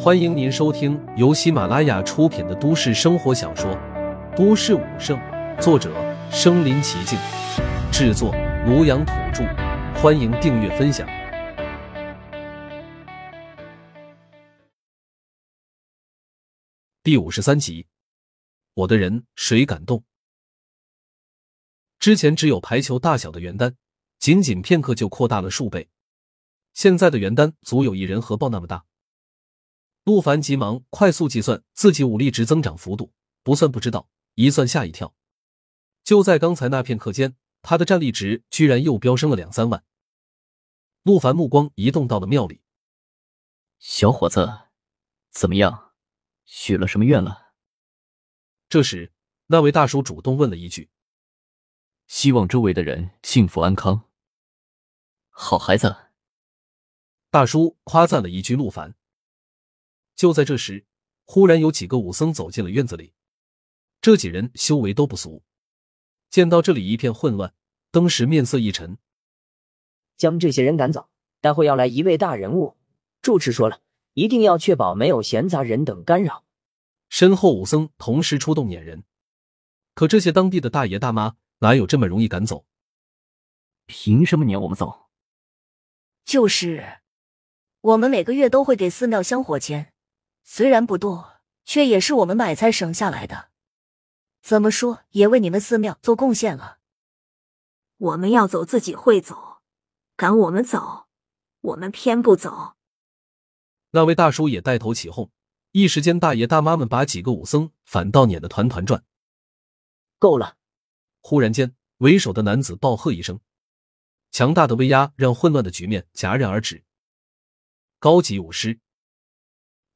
欢迎您收听由喜马拉雅出品的都市生活小说《都市武圣》，作者：身临其境，制作：庐阳土著。欢迎订阅分享。第五十三集，我的人谁敢动？之前只有排球大小的原单，仅仅片刻就扩大了数倍。现在的原单足有一人核爆那么大。陆凡急忙快速计算自己武力值增长幅度，不算不知道，一算吓一跳。就在刚才那片刻间，他的战力值居然又飙升了两三万。陆凡目光移动到了庙里，小伙子，怎么样？许了什么愿了？这时，那位大叔主动问了一句：“希望周围的人幸福安康。”好孩子，大叔夸赞了一句陆凡。就在这时，忽然有几个武僧走进了院子里。这几人修为都不俗，见到这里一片混乱，登时面色一沉。将这些人赶走，待会要来一位大人物。住持说了，一定要确保没有闲杂人等干扰。身后武僧同时出动撵人，可这些当地的大爷大妈哪有这么容易赶走？凭什么撵我们走？就是，我们每个月都会给寺庙香火钱。虽然不多，却也是我们买菜省下来的。怎么说也为你们寺庙做贡献了。我们要走自己会走，赶我们走，我们偏不走。那位大叔也带头起哄，一时间大爷大妈们把几个武僧反倒撵得团团转。够了！忽然间，为首的男子暴喝一声，强大的威压让混乱的局面戛然而止。高级武师。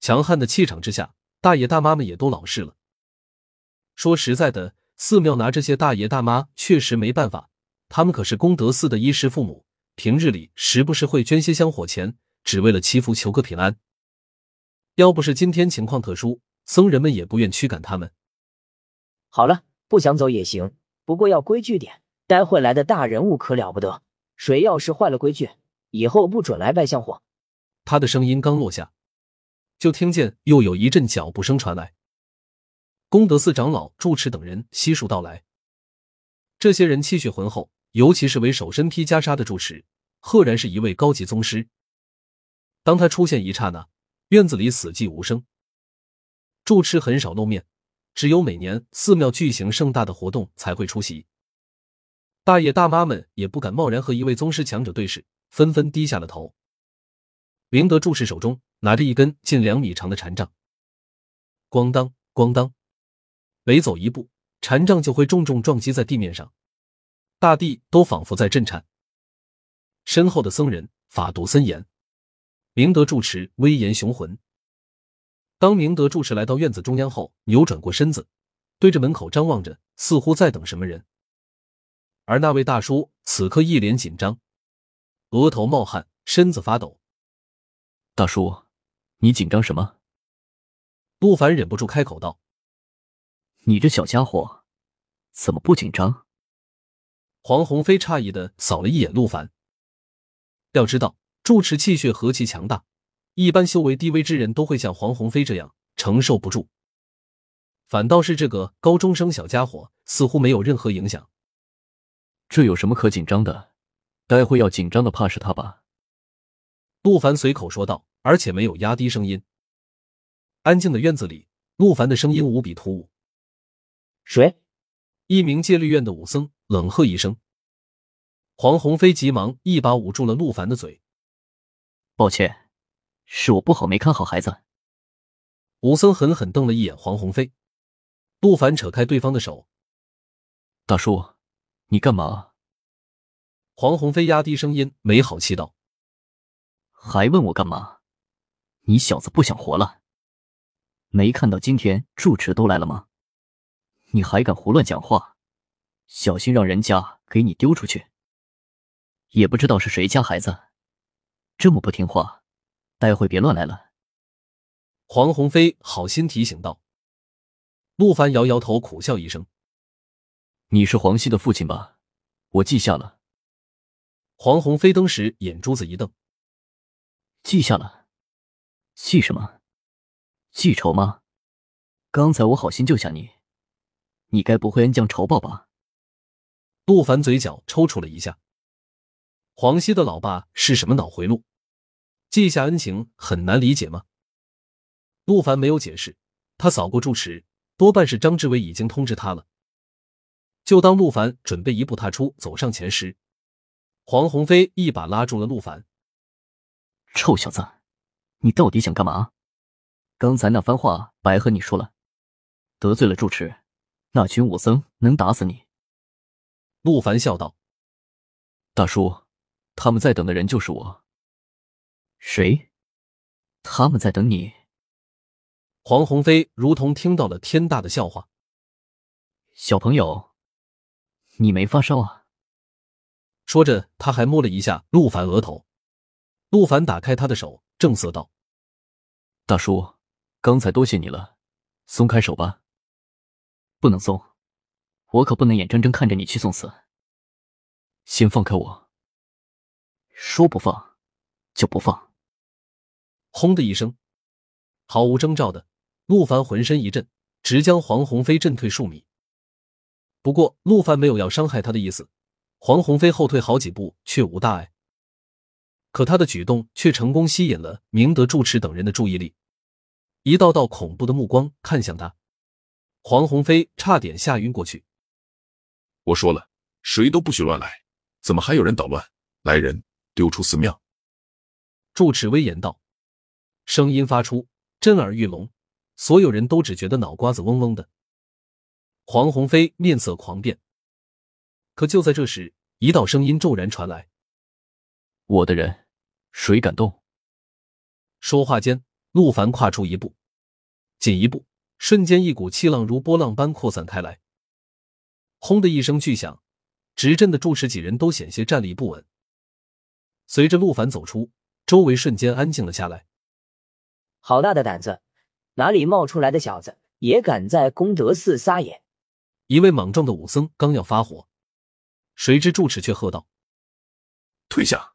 强悍的气场之下，大爷大妈们也都老实了。说实在的，寺庙拿这些大爷大妈确实没办法，他们可是功德寺的衣食父母，平日里时不时会捐些香火钱，只为了祈福求个平安。要不是今天情况特殊，僧人们也不愿驱赶他们。好了，不想走也行，不过要规矩点。待会来的大人物可了不得，谁要是坏了规矩，以后不准来拜香火。他的声音刚落下。就听见又有一阵脚步声传来，功德寺长老、住持等人悉数到来。这些人气血浑厚，尤其是为首身披袈裟的住持，赫然是一位高级宗师。当他出现一刹那，院子里死寂无声。住持很少露面，只有每年寺庙举行盛大的活动才会出席。大爷大妈们也不敢贸然和一位宗师强者对视，纷纷低下了头。明德住持手中。拿着一根近两米长的禅杖，咣当咣当，每走一步，禅杖就会重重撞击在地面上，大地都仿佛在震颤。身后的僧人法度森严，明德住持威严雄浑。当明德住持来到院子中央后，扭转过身子，对着门口张望着，似乎在等什么人。而那位大叔此刻一脸紧张，额头冒汗，身子发抖。大叔。你紧张什么？陆凡忍不住开口道：“你这小家伙，怎么不紧张？”黄鸿飞诧异的扫了一眼陆凡。要知道，住持气血何其强大，一般修为低微之人都会像黄鸿飞这样承受不住。反倒是这个高中生小家伙，似乎没有任何影响。这有什么可紧张的？待会要紧张的怕是他吧？陆凡随口说道。而且没有压低声音。安静的院子里，陆凡的声音无比突兀。谁？一名戒律院的武僧冷喝一声。黄鸿飞急忙一把捂住了陆凡的嘴。抱歉，是我不好，没看好孩子。武僧狠狠瞪了一眼黄鸿飞。陆凡扯开对方的手。大叔，你干嘛？黄鸿飞压低声音，没好气道：“还问我干嘛？”你小子不想活了？没看到今天住持都来了吗？你还敢胡乱讲话？小心让人家给你丢出去！也不知道是谁家孩子这么不听话，待会别乱来了。黄鸿飞好心提醒道。陆凡摇摇头，苦笑一声：“你是黄熙的父亲吧？我记下了。”黄鸿飞当时眼珠子一瞪：“记下了。”记什么？记仇吗？刚才我好心救下你，你该不会恩将仇报吧？陆凡嘴角抽搐了一下。黄熙的老爸是什么脑回路？记下恩情很难理解吗？陆凡没有解释，他扫过住持，多半是张志伟已经通知他了。就当陆凡准备一步踏出走上前时，黄鸿飞一把拉住了陆凡。臭小子，你到底想干嘛？刚才那番话白和你说了，得罪了住持，那群武僧能打死你。陆凡笑道：“大叔，他们在等的人就是我。谁？他们在等你。”黄鸿飞如同听到了天大的笑话。小朋友，你没发烧啊？说着，他还摸了一下陆凡额头。陆凡打开他的手，正色道：“大叔，刚才多谢你了，松开手吧。不能松，我可不能眼睁睁看着你去送死。先放开我。说不放，就不放。”轰的一声，毫无征兆的，陆凡浑身一震，直将黄鸿飞震退数米。不过，陆凡没有要伤害他的意思，黄鸿飞后退好几步，却无大碍。可他的举动却成功吸引了明德、住持等人的注意力，一道道恐怖的目光看向他，黄鸿飞差点吓晕过去。我说了，谁都不许乱来，怎么还有人捣乱？来人，丢出寺庙！住持威严道，声音发出，震耳欲聋，所有人都只觉得脑瓜子嗡嗡的。黄鸿飞面色狂变，可就在这时，一道声音骤然传来：“我的人。”谁敢动？说话间，陆凡跨出一步，仅一步，瞬间一股气浪如波浪般扩散开来。轰的一声巨响，执阵的住持几人都险些站立不稳。随着陆凡走出，周围瞬间安静了下来。好大的胆子！哪里冒出来的小子，也敢在功德寺撒野？一位莽撞的武僧刚要发火，谁知住持却喝道：“退下！”